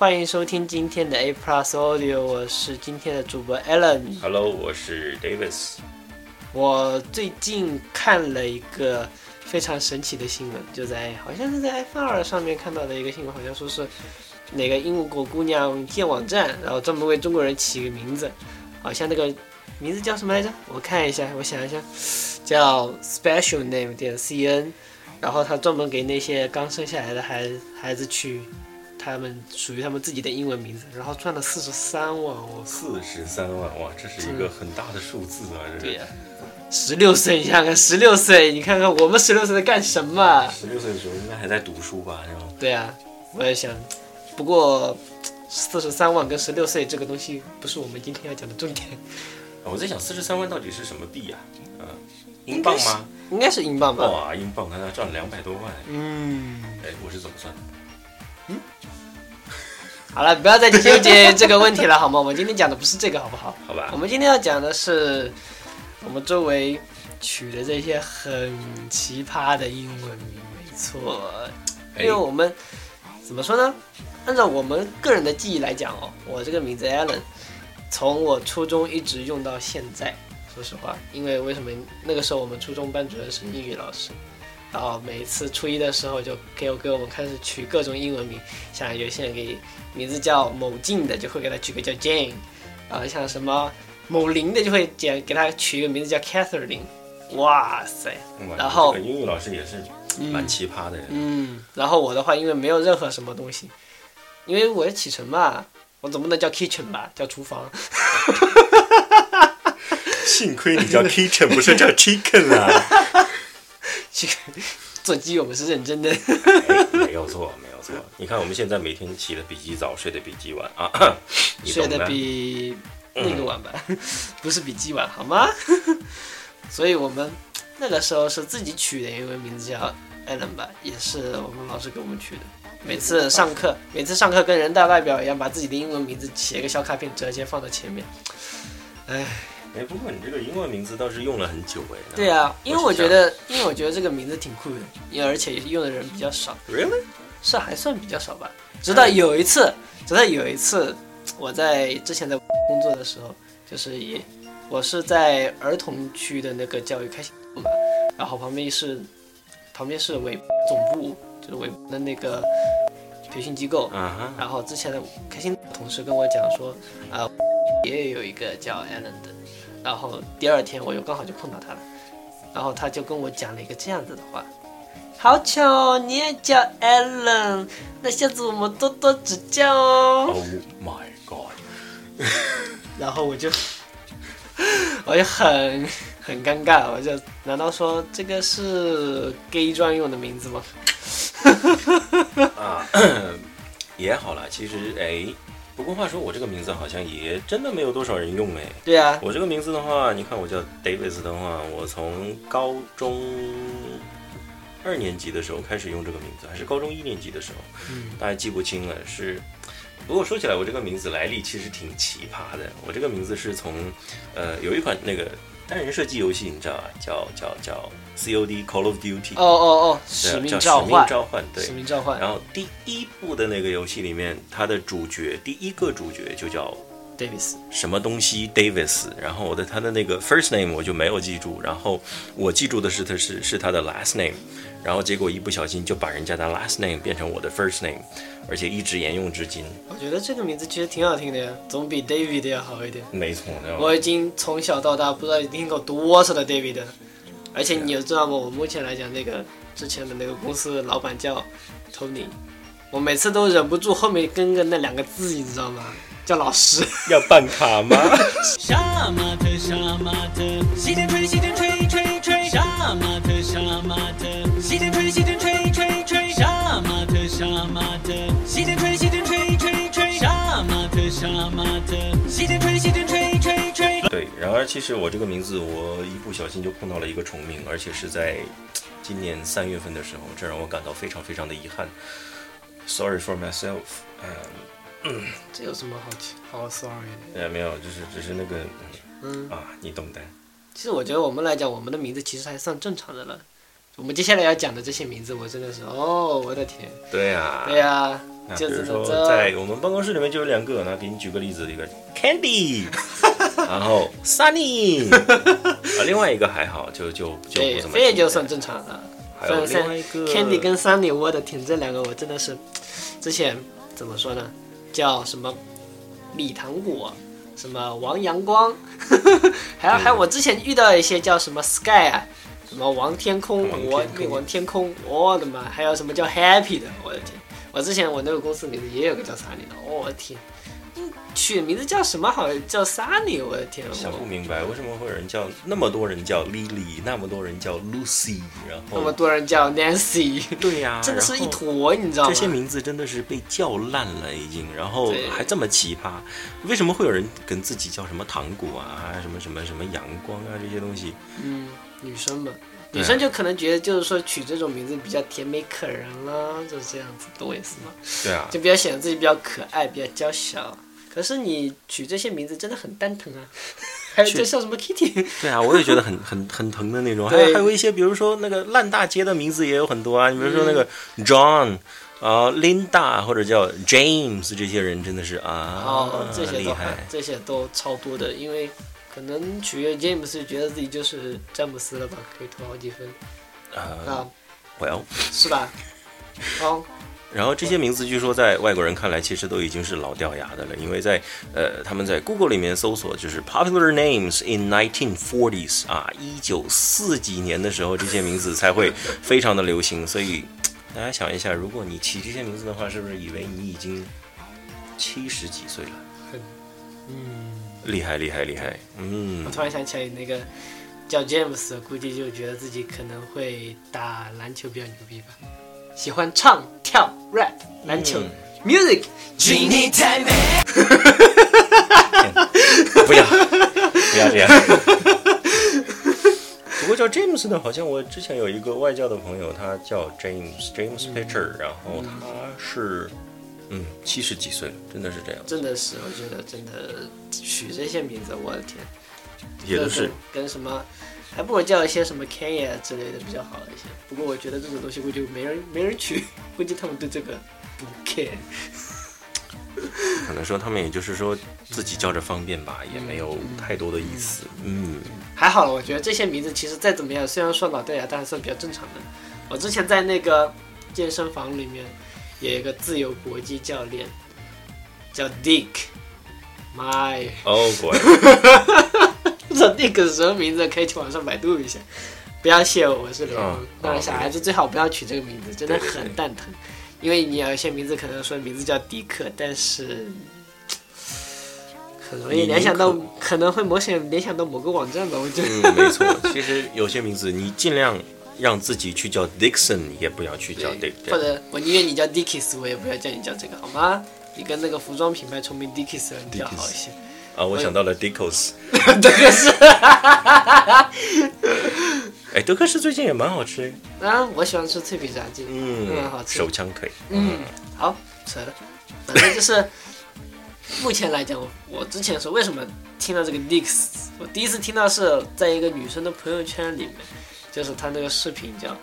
欢迎收听今天的 A Plus Audio，我是今天的主播 Alan。Hello，我是 Davis。我最近看了一个非常神奇的新闻，就在好像是在 iPhone 二上面看到的一个新闻，好像说是哪个英国姑娘建网站，然后专门为中国人起个名字，好像那个名字叫什么来着？我看一下，我想一下，叫 Special Name 点 cn，然后他专门给那些刚生下来的孩孩子取他们属于他们自己的英文名字，然后赚了四十三万哦。四十三万哇，这是一个很大的数字啊！这对呀、十六岁，你看看十六岁，你看看我们十六岁在干什么？十六岁的时候应该还在读书吧？然后对啊、我也想，不过四十三万跟十六岁这个东西不是我们今天要讲的重点，我在想四十三万到底是什么币呀、啊？英镑吗？应该是英镑吧？哇，英镑，他要赚两百多万。嗯，哎，我是怎么算的？好了，不要再纠结这个问题了，好吗？我们今天讲的不是这个，好不好？好吧我，们今天要讲的是我们周围取的这些很奇葩的英文名，没错。因哎为我们怎么说呢？按照我们个人的记忆来讲哦，我这个名字 Alan，从我初中一直用到现在。说实话，因为为什么那个时候我们初中班主任是英语老师，然后每次初一的时候就给我给我们开始取各种英文名，像有些人给名字叫某静的，就会给他取个叫 Jane，啊，像什么某林的就会简给他取一个名字叫 Catherine。哇塞，然后这个英语老师也是蛮奇葩的人。嗯，然后我的话，因为没有任何什么东西，因为我是启程嘛，我总不能叫 kitchen 吧，叫厨房。幸亏你叫 kitchen，不是叫 chicken 啊！做鸡我们是认真的。哎没有错，没有错。你看我们现在每天起的比鸡早，睡得比鸡晚啊，睡得。比那个晚吧，不是比鸡晚好吗？所以我们那个时候是自己取的英文名字叫 Alan 吧，也是我们老师给我们取的。每次上课，每次上课跟人大代表一样，把自己的英文名字写个小卡片，折接放在前面。哎，哎，不过你这个英文名字倒是用了很久哎。对啊，因为我觉得，因为我觉得这个名字挺酷的，因为而且用的人比较少，Really？是还算比较少吧。直到有一次，直到有一次，我在之前在工作的时候，就是也我是在儿童区的那个教育开心部嘛，然后旁边是旁边是委总部，就是委的那个培训机构。啊哈。然后之前的开心同事跟我讲说，啊、也有一个叫 Alan 的，然后第二天我又刚好就碰到他了，然后他就跟我讲了一个这样子的话，好巧哦，你也叫 Alan，那下次我们多多指教哦。Oh my god！然后我就我就很很尴尬，我就难道说这个是 gay 专用的名字吗？啊，也好了。其实哎，不过话说，我这个名字好像也真的没有多少人用哎。对啊，我这个名字的话，你看我叫 Davis 的话，我从高中二年级的时候开始用这个名字，还是高中一年级的时候，嗯大家记不清了。是，不过说起来，我这个名字来历其实挺奇葩的。我这个名字是从，呃，有一款那个单人射击游戏，你知道吧，叫叫叫 COD Call of Duty，哦哦哦，使命召唤。使命，召唤，对。使。命召唤。然后第一部的那个游戏里面，它的主角第一个主角就叫，Davis。什么东西 Davis，然后我的他的那个 first name 我就没有记住，然后我记住的是他是是他的 last name，然后结果一不小心就把人家的 last name 变成我的 first name，而且一直沿用至今。我觉得这个名字其实挺好听的呀，总比 David 要好一点。没错，我已经从小到大不知道听过多少的 David，了而且你有知道吗？我目前来讲，那个之前的那个公司的老板叫 Tony，我每次都忍不住后面跟个那两个字，你知道吗？叫老师。要办卡吗？杀马特，杀马特，西天吹，西天吹，吹吹，杀马特，杀马特，西天吹，西天吹，吹吹，杀马特，杀马特，西天吹，西天吹，吹吹，杀马特，杀马特，西天吹，西天吹，吹吹。对，然而其实我这个名字我一不小心就碰到了一个重名，而且是在今年三月份的时候，这让我感到非常非常的遗憾。Sorry for myself，嗯，这有什么好奇好 sorry 的？呃，没有，就是只是那个，嗯，啊，你懂的。其实我觉得我们来讲，我们的名字其实还算正常的了。我们接下来要讲的这些名字，我真的是，哦，我的天，对呀、对呀、啊就比如说在我们办公室里面就有两个，那给你举个例子，一个 Candy，然后 Sunny，啊，另外一个还好，就就就对不，怎么这也就算正常了。还有另外一个 Candy 跟 Sunny，我的天，这两个我真的是，之前怎么说呢？叫什么李糖果，什么王阳光，呵 呵还有还有我之前遇到一些叫什么 Sky 啊，什么王天空，我王天空王天空，我的妈！还有什么叫 Happy 的，我的天！我之前我那个公司里面也有个叫 Sunny 的，我的天，嗯取的名字叫什么？好像叫 Sunny，我的天！想不明白为什么会有人叫那么多人叫 Lily，那么多人叫 Lucy，然后那么多人叫 Nancy，对呀、真的是一坨，你知道吗？这些名字真的是被叫烂了，已经，然后还这么奇葩，为什么会有人跟自己叫什么糖果啊，什么什么什么阳光啊这些东西？嗯，女生嘛，女生就可能觉得就是说取这种名字比较甜美可人啦，就是这样子，懂我意思吗？对啊，就比较显得自己比较可爱，比较娇小。可是你取这些名字真的很蛋疼啊，还有去就像什么 Kitty，对啊，我也觉得很 很很疼的那种。还对。有还有一些，比如说那个烂大街的名字也有很多啊，你比如说那个 John 啊、Linda 或者叫 James 这些人真的是啊，哦，这些都厉害。这些都超多的，因为可能取悦 James 觉得自己就是詹姆斯了吧，可以投好几分。呃啊，，Well，是吧？哦，然后这些名字据说在外国人看来其实都已经是老掉牙的了，因为在呃他们在 Google 里面搜索就是 popular names in 1940s 啊，一九四几年的时候这些名字才会非常的流行，所以大家想一下，如果你起这些名字的话，是不是以为你已经七十几岁了？嗯，厉害厉害厉害，嗯。我，突然想起来那个叫 James，的估计就觉得自己可能会打篮球比较牛逼吧，喜欢唱跳 rap 篮球、嗯。Music。不要不要这样。不过叫 James 的，好像我之前有一个外教的朋友，他叫 James James Pitcher，然后他是嗯七十几岁了，真的是这样，真的是，我觉得真的取这些名字，我的天，也都是。跟跟什么，还不如叫一些什么 Kenya 之类的比较好一些。不过我觉得这种东西估计没人没人取，估计他们对这个不 care。可能说他们也就是说自己叫着方便吧，也没有太多的意思，嗯，还好了，我觉得这些名字其实再怎么样，虽然说老掉牙，但还算比较正常的。我之前在那个健身房里面有一个自由搏击教练，叫 Dick。妈呀，哦，果然，Dick 是什么名字，可以去网上百度一下。不要谢我，我是雷蒙嗯。当然，哦小孩子最好不要取这个名字，真的很蛋疼。因为你有一些名字可能说名字叫迪克，但是很容易联想到，可能会某些联想到某个网站吧，我觉得。嗯，没错，其实有些名字你尽量让自己去叫 Dixon，也不要去叫 Dick，这或者我宁愿你叫 Dickies，我也不要叫你叫这个，好吗？你跟那个服装品牌重名 Dickies 比较好一些。啊，我想到了 Dickos。德克士，哎，德克士最近也蛮好吃，啊，我喜欢吃脆皮炸鸡，嗯，好嗯，吃。手枪腿，嗯，好，扯了，反正就是 目前来讲，我我之前说为什么听到这个 Dicks，我第一次听到是在一个女生的朋友圈里面，就是她那个视频叫，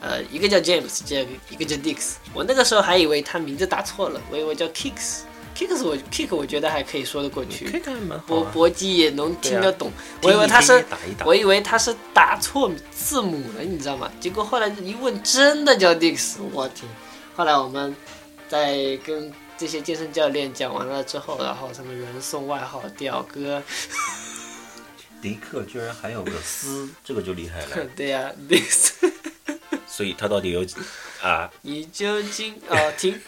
呃，一个叫 James，这个一个叫 Dix，我那个时候还以为他名字打错了，我以为叫 Kicks。Kicks 我 Kick 我觉得还可以说得过去。搏搏击也能听得懂，我以为他是打一打我以为他是打错字母了，你知道吗？结果后来一问，真的叫 Dix，我天！后来我们在跟这些健身教练讲完了之后，然后他们人送外号“屌哥 迪克居然还有个斯，这个就厉害”，了。对呀、d i x 所以他到底有几啊？你究竟哦停，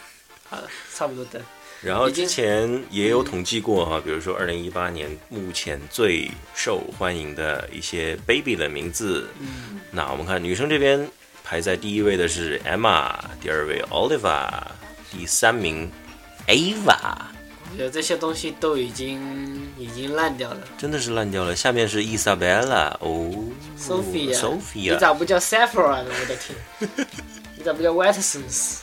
好了，差不多的。然后之前也有统计过哈，比如说二零一八年目前最受欢迎的一些 baby 的名字。嗯，那我们看女生这边排在第一位的是 Emma，第二位 Oliva，第三名 Ava，我觉得这些东西都已经已经烂掉了。真的是烂掉了。下面是 Isabella，哦，Sophia，Sophia，你咋不叫 Sephora 呢？我的天，你咋不叫 Watsons？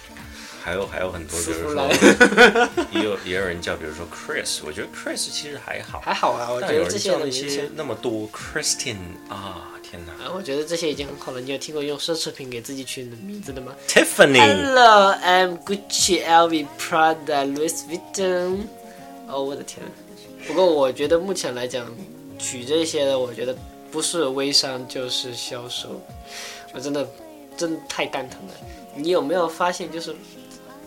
还有还有很多，比如说 也有也有人叫，比如说 Chris，我觉得 Chris 其实还好，还好啊，我觉得这些那些那么多 Christian 啊，天哪啊，我觉得这些已经很好了。你有听过用奢侈品给自己取名字的吗，Tiffany，？Hello, I'm Gucci, LV, Prada, Louis Vuitton。哦，我的天！不过我觉得目前来讲，取这些的，我觉得不是微商就是销售，我真的真的太蛋疼了。你有没有发现，就是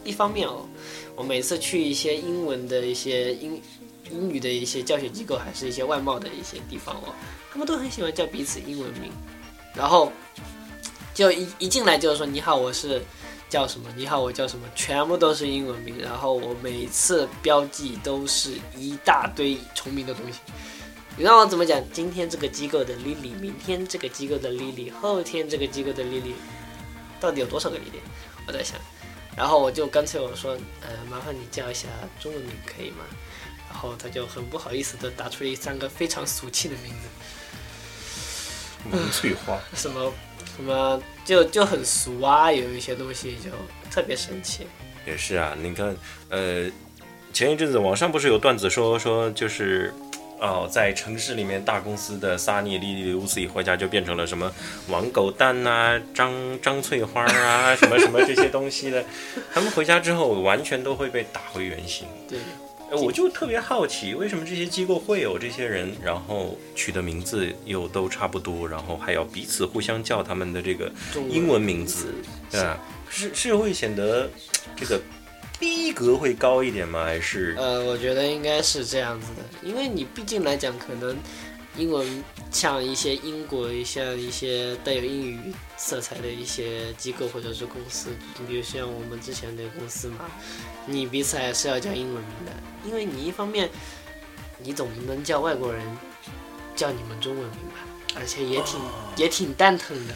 一方面哦，我每次去一些英文的一些英英语的一些教学机构，还是一些外贸的一些地方哦，他们都很喜欢叫彼此英文名，然后就一一进来就是说你好，我是叫什么，你好，我叫什么，全部都是英文名，然后我每次标记都是一大堆重名的东西。你让我怎么讲？今天这个机构的 Lily，明天这个机构的 Lily，后天这个机构的 Lily，到底有多少个 Lily？我在想，然后我就干脆我说，呃，麻烦你叫一下中文名可以吗？然后他就很不好意思的打出了三个非常俗气的名字，萌翠花，什么什么就就很俗啊，有一些东西就特别神奇。也是啊，你看，呃，前一阵子网上不是有段子说说就是。哦，在城市里面，大公司的萨尼、莉莉、Lucy 回家就变成了什么王狗蛋呐、张张翠花啊，什么什么这些东西的。他们回家之后，完全都会被打回原形。对，呃我就特别好奇，为什么这些机构会有这些人，然后取的名字又都差不多，然后还要彼此互相叫他们的这个英文名字，对吧？是是会显得这个逼格会高一点吗？还是？呃，我觉得应该是这样子的，因为你毕竟来讲，可能英文像一些英国、像一些带有英语色彩的一些机构或者是公司，你比如像我们之前的公司嘛，你彼此还是要叫英文名的，因为你一方面你总不能叫外国人叫你们中文名吧，而且也挺、也挺蛋疼的，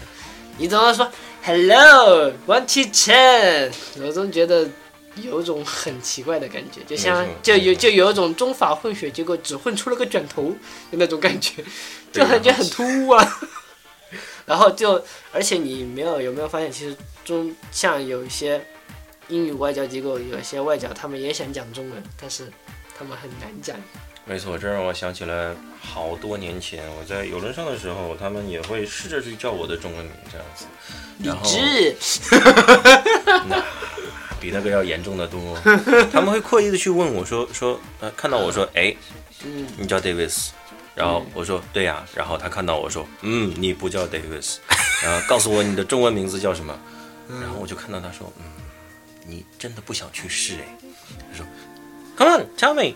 你总要说 Hello one two ten，我总觉得。有种很奇怪的感觉，就像就有就有一种中法混血，结果只混出了个卷头的那种感觉，就感觉很突兀啊。然后就，而且你没有有没有发现，其实中像有一些英语外交机构，有一些外教他们也想讲中文，但是他们很难讲。没错，这让我想起了好多年前我在游轮上的时候，他们也会试着去叫我的中文名这样子，理然后智，那 比那个要严重的多。他们会刻意的去问我说说呃，看到我说哎，嗯，你叫 Davis，然后我说对呀、然后他看到我说嗯，你不叫 Davis，然后告诉我你的中文名字叫什么，然后我就看到他说嗯，你真的不想去试哎，他说 Come on tell me，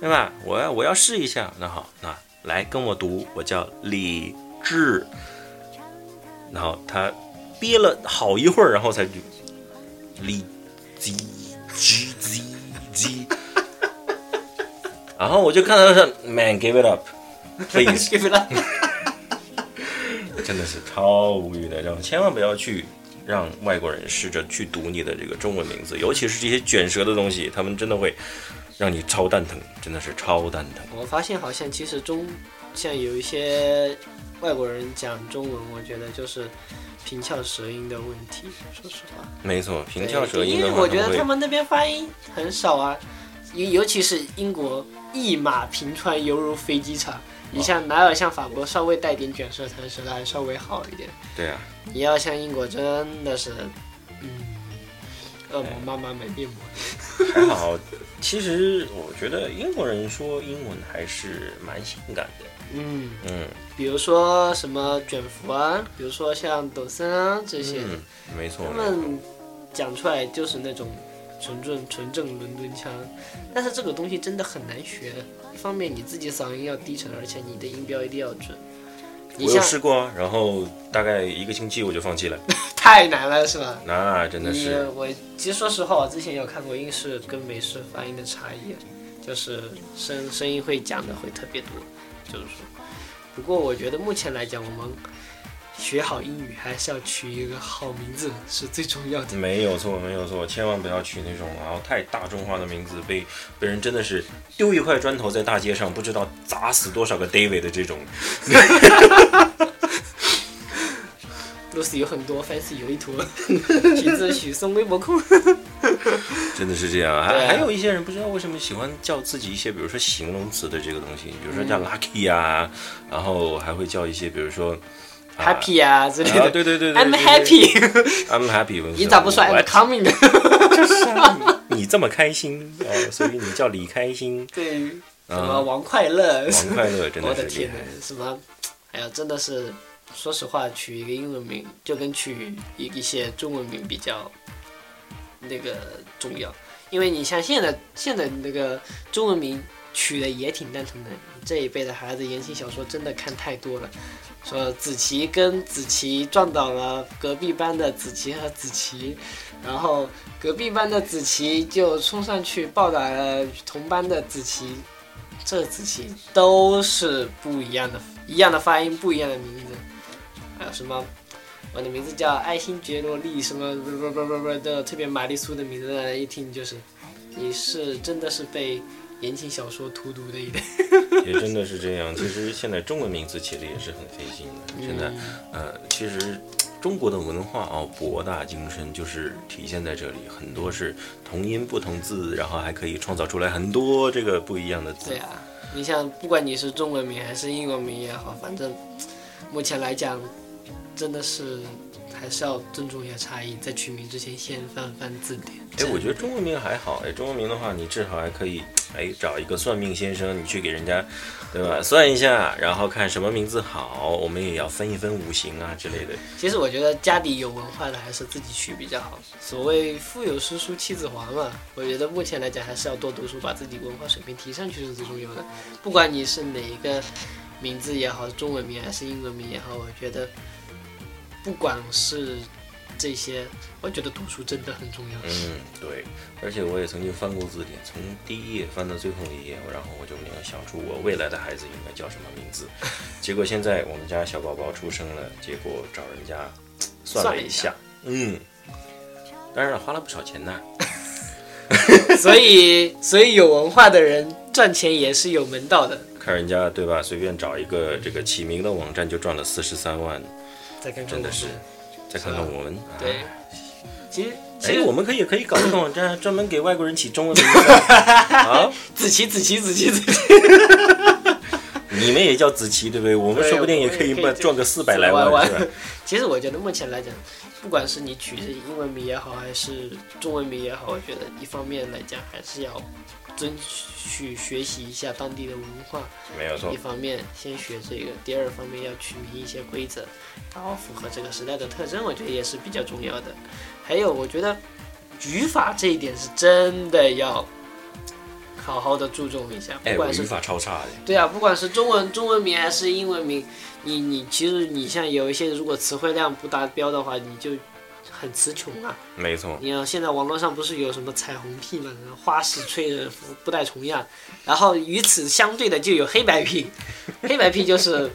对吧？我要我要试一下，那好，那来跟我读，我叫李志，然后他憋了好一会儿，然后才就 g z z，然后我就看到他说 Man give it up，please，give it up，。真的是超无语的，然后千万不要去让外国人试着去读你的这个中文名字，尤其是这些卷舌的东西，他们真的会让你超蛋疼，真的是超蛋疼。我发现好像其实中像有一些外国人讲中文，我觉得就是平翘舌音的问题。说实话，没错，平翘舌对因为我觉得他们那边发音很少啊，尤尤其是英国一马平川，犹如飞机场。你像哪有像法国稍微带点卷舌弹舌的还稍微好一点？对啊，你要像英国真的是，嗯，恶魔妈妈没面膜。还好。其实我觉得英国人说英文还是蛮性感的。嗯，嗯比如说什么卷福啊，比如说像抖森啊这些，嗯，没错他。们讲出来就是那种纯正纯正伦敦腔，但是这个东西真的很难学。一方面你自己嗓音要低沉，而且你的音标一定要准。你我有试过啊，然后大概一个星期我就放弃了。太难了是吧？那真的是，我其实说实话，我之前有看过英式跟美式发音的差异，就是声声音会讲的会特别多，就是说。不过我觉得目前来讲，我们学好英语还是要取一个好名字是最重要的。没有错，没有错，千万不要取那种然后太大众化的名字，被被人真的是丢一块砖头在大街上，不知道砸死多少个 David 的这种。Lucy 有很多，Fancy 有一坨，其次许嵩微博控。真的是这样。啊还还有一些人不知道为什么喜欢叫自己一些，比如说形容词的这个东西，比如说嗯叫 lucky 啊，然后还会叫一些，比如说。啊 happy 啊之类啊，的。对对对对 I'm happy，I'm happy。你咋不说 I'm coming？呢？就是啊，你你这么开心哦，所以你叫李开心，对，什么嗯，王快乐？王快乐真的是厉害的天。，什么？哎呀，真的是，说实话，取一个英文名就跟取一一些中文名比较那个重要，因为你像现在现在那个中文名取的也挺单纯的，这一辈的孩子言情小说真的看太多了。说子琪跟子琪撞倒了隔壁班的子琪和子琪，然后隔壁班的子琪就冲上去暴打了同班的子琪，这子琪都是不一样的，一样的发音，不一样的名字，还有什么？我的名字叫爱新觉罗丽，什么不不不不不的特别玛丽苏的名字，一听就是，你是真的是被言情小说荼毒的一代。也真的是这样。其实现在中文名字起的也是很费劲的。现在，呃，其实中国的文化哦博大精深，就是体现在这里，很多是同音不同字，然后还可以创造出来很多这个不一样的字对。啊，你像不管你是中文名还是英文名也好，反正目前来讲，真的是还是要尊重一下差异，在取名之前先翻翻字典。哎，我觉得中文名还好，哎，中文名的话，你至少还可以，哎，找一个算命先生，你去给人家，对吧？算一下，然后看什么名字好，我们也要分一分五行啊之类的。其实我觉得家里有文化的还是自己取比较好。所谓腹有诗书气自华嘛，我觉得目前来讲还是要多读书，把自己文化水平提上去是最重要的。不管你是哪一个名字也好，中文名还是英文名也好，我觉得不管是这些，我觉得读书真的很重要。嗯，对，而且我也曾经翻过字典，从第一页翻到最后一页，然后我就没有想出我未来的孩子应该叫什么名字。结果现在我们家小宝宝出生了，结果找人家算了一下，嗯，当然了，花了不少钱呢。所以，所以有文化的人赚钱也是有门道的。看人家对吧？随便找一个这个起名的网站就赚了四十三万，真的是。再看看我们，对啊，其实其哎，实我们可以可以搞一个网站，专门给外国人起中文名字啊。子琪子琪子琪子琪，你们也叫子琪对不对？我们说不定也可以赚赚个四百来400万，是吧？其实我觉得目前来讲，不管是你取是英文名也好，还是中文名也好，我觉得一方面来讲还是要争取学习一下当地的文化，没有错一，方面先学这个，第二方面要取名一些规则，然后符合这个时代的特征，我觉得也是比较重要的。还有，我觉得语法这一点是真的要好好的注重一下，不管是语法超差的。对啊，不管是中文中文名还是英文名，你你其实你像有一些如果词汇量不达标的话，你就很词穷啊。没错，你看现在网络上不是有什么彩虹屁嘛，花式吹的不带重样，然后与此相对的就有黑白屁，黑白屁就是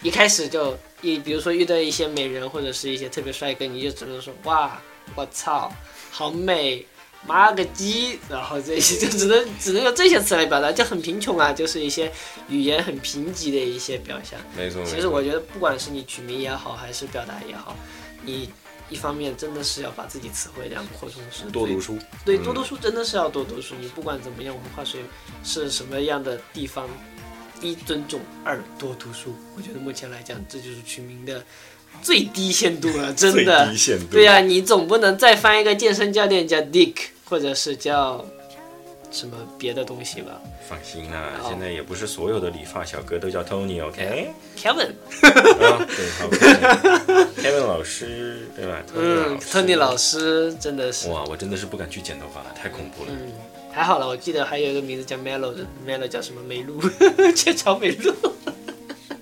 一开始就一比如说遇到一些美人或者是一些特别帅哥，你就只能说哇我操好美。妈个鸡！然后这些就只能只能用这些词来表达，就很贫穷啊，就是一些语言很贫瘠的一些表象。没错。其实我觉得，不管是你取名也好，还是表达也好，你一方面真的是要把自己词汇量扩充是最多读书，对，嗯多读书真的是要多读书。你不管怎么样，文化水是什么样的地方，一尊重，二多读书。我觉得目前来讲，这就是取名的最低限度了，真的最的低。限度。对呀、你总不能再翻一个健身教练叫 Dick，或者是叫什么别的东西吧放心啦，好现在也不是所有的理发小哥都叫 Tony，OK？，Kevin，啊，对，好，Kevin 老师，对吧嗯，Tony 老师真的是。哇，我真的是不敢去剪头发了，太恐怖了。嗯，还好了，我记得还有一个名字叫 Melo 的，Melo 叫什么梅露，雀巢梅露，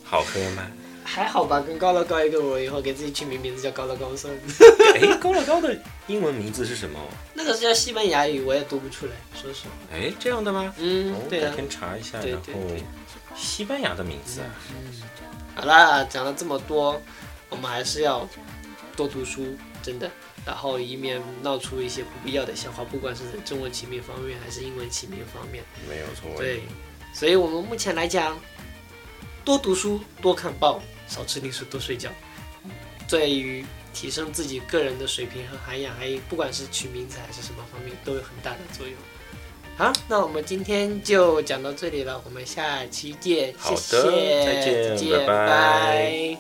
好喝吗？还好吧，跟高乐高一个，我以后给自己取名名字叫高乐高算了。哎，高乐高的英文名字是什么？那个是叫西班牙语，我也读不出来，说实话。哎，这样的吗？嗯哦，对啊。改天查一下，对然后对对西班牙的名字啊，好啦，讲了这么多，我们还是要多读书，真的。然后以免闹出一些不必要的笑话，不管是在中文起名方面还是英文起名方面。没有错。对，所以我们目前来讲，多读书，多看报，少吃零食，多睡觉。对于提升自己个人的水平和涵养，还有不管是取名字还是什么方面，都有很大的作用。好，那我们今天就讲到这里了，我们下期见，好的谢谢，再见见，拜拜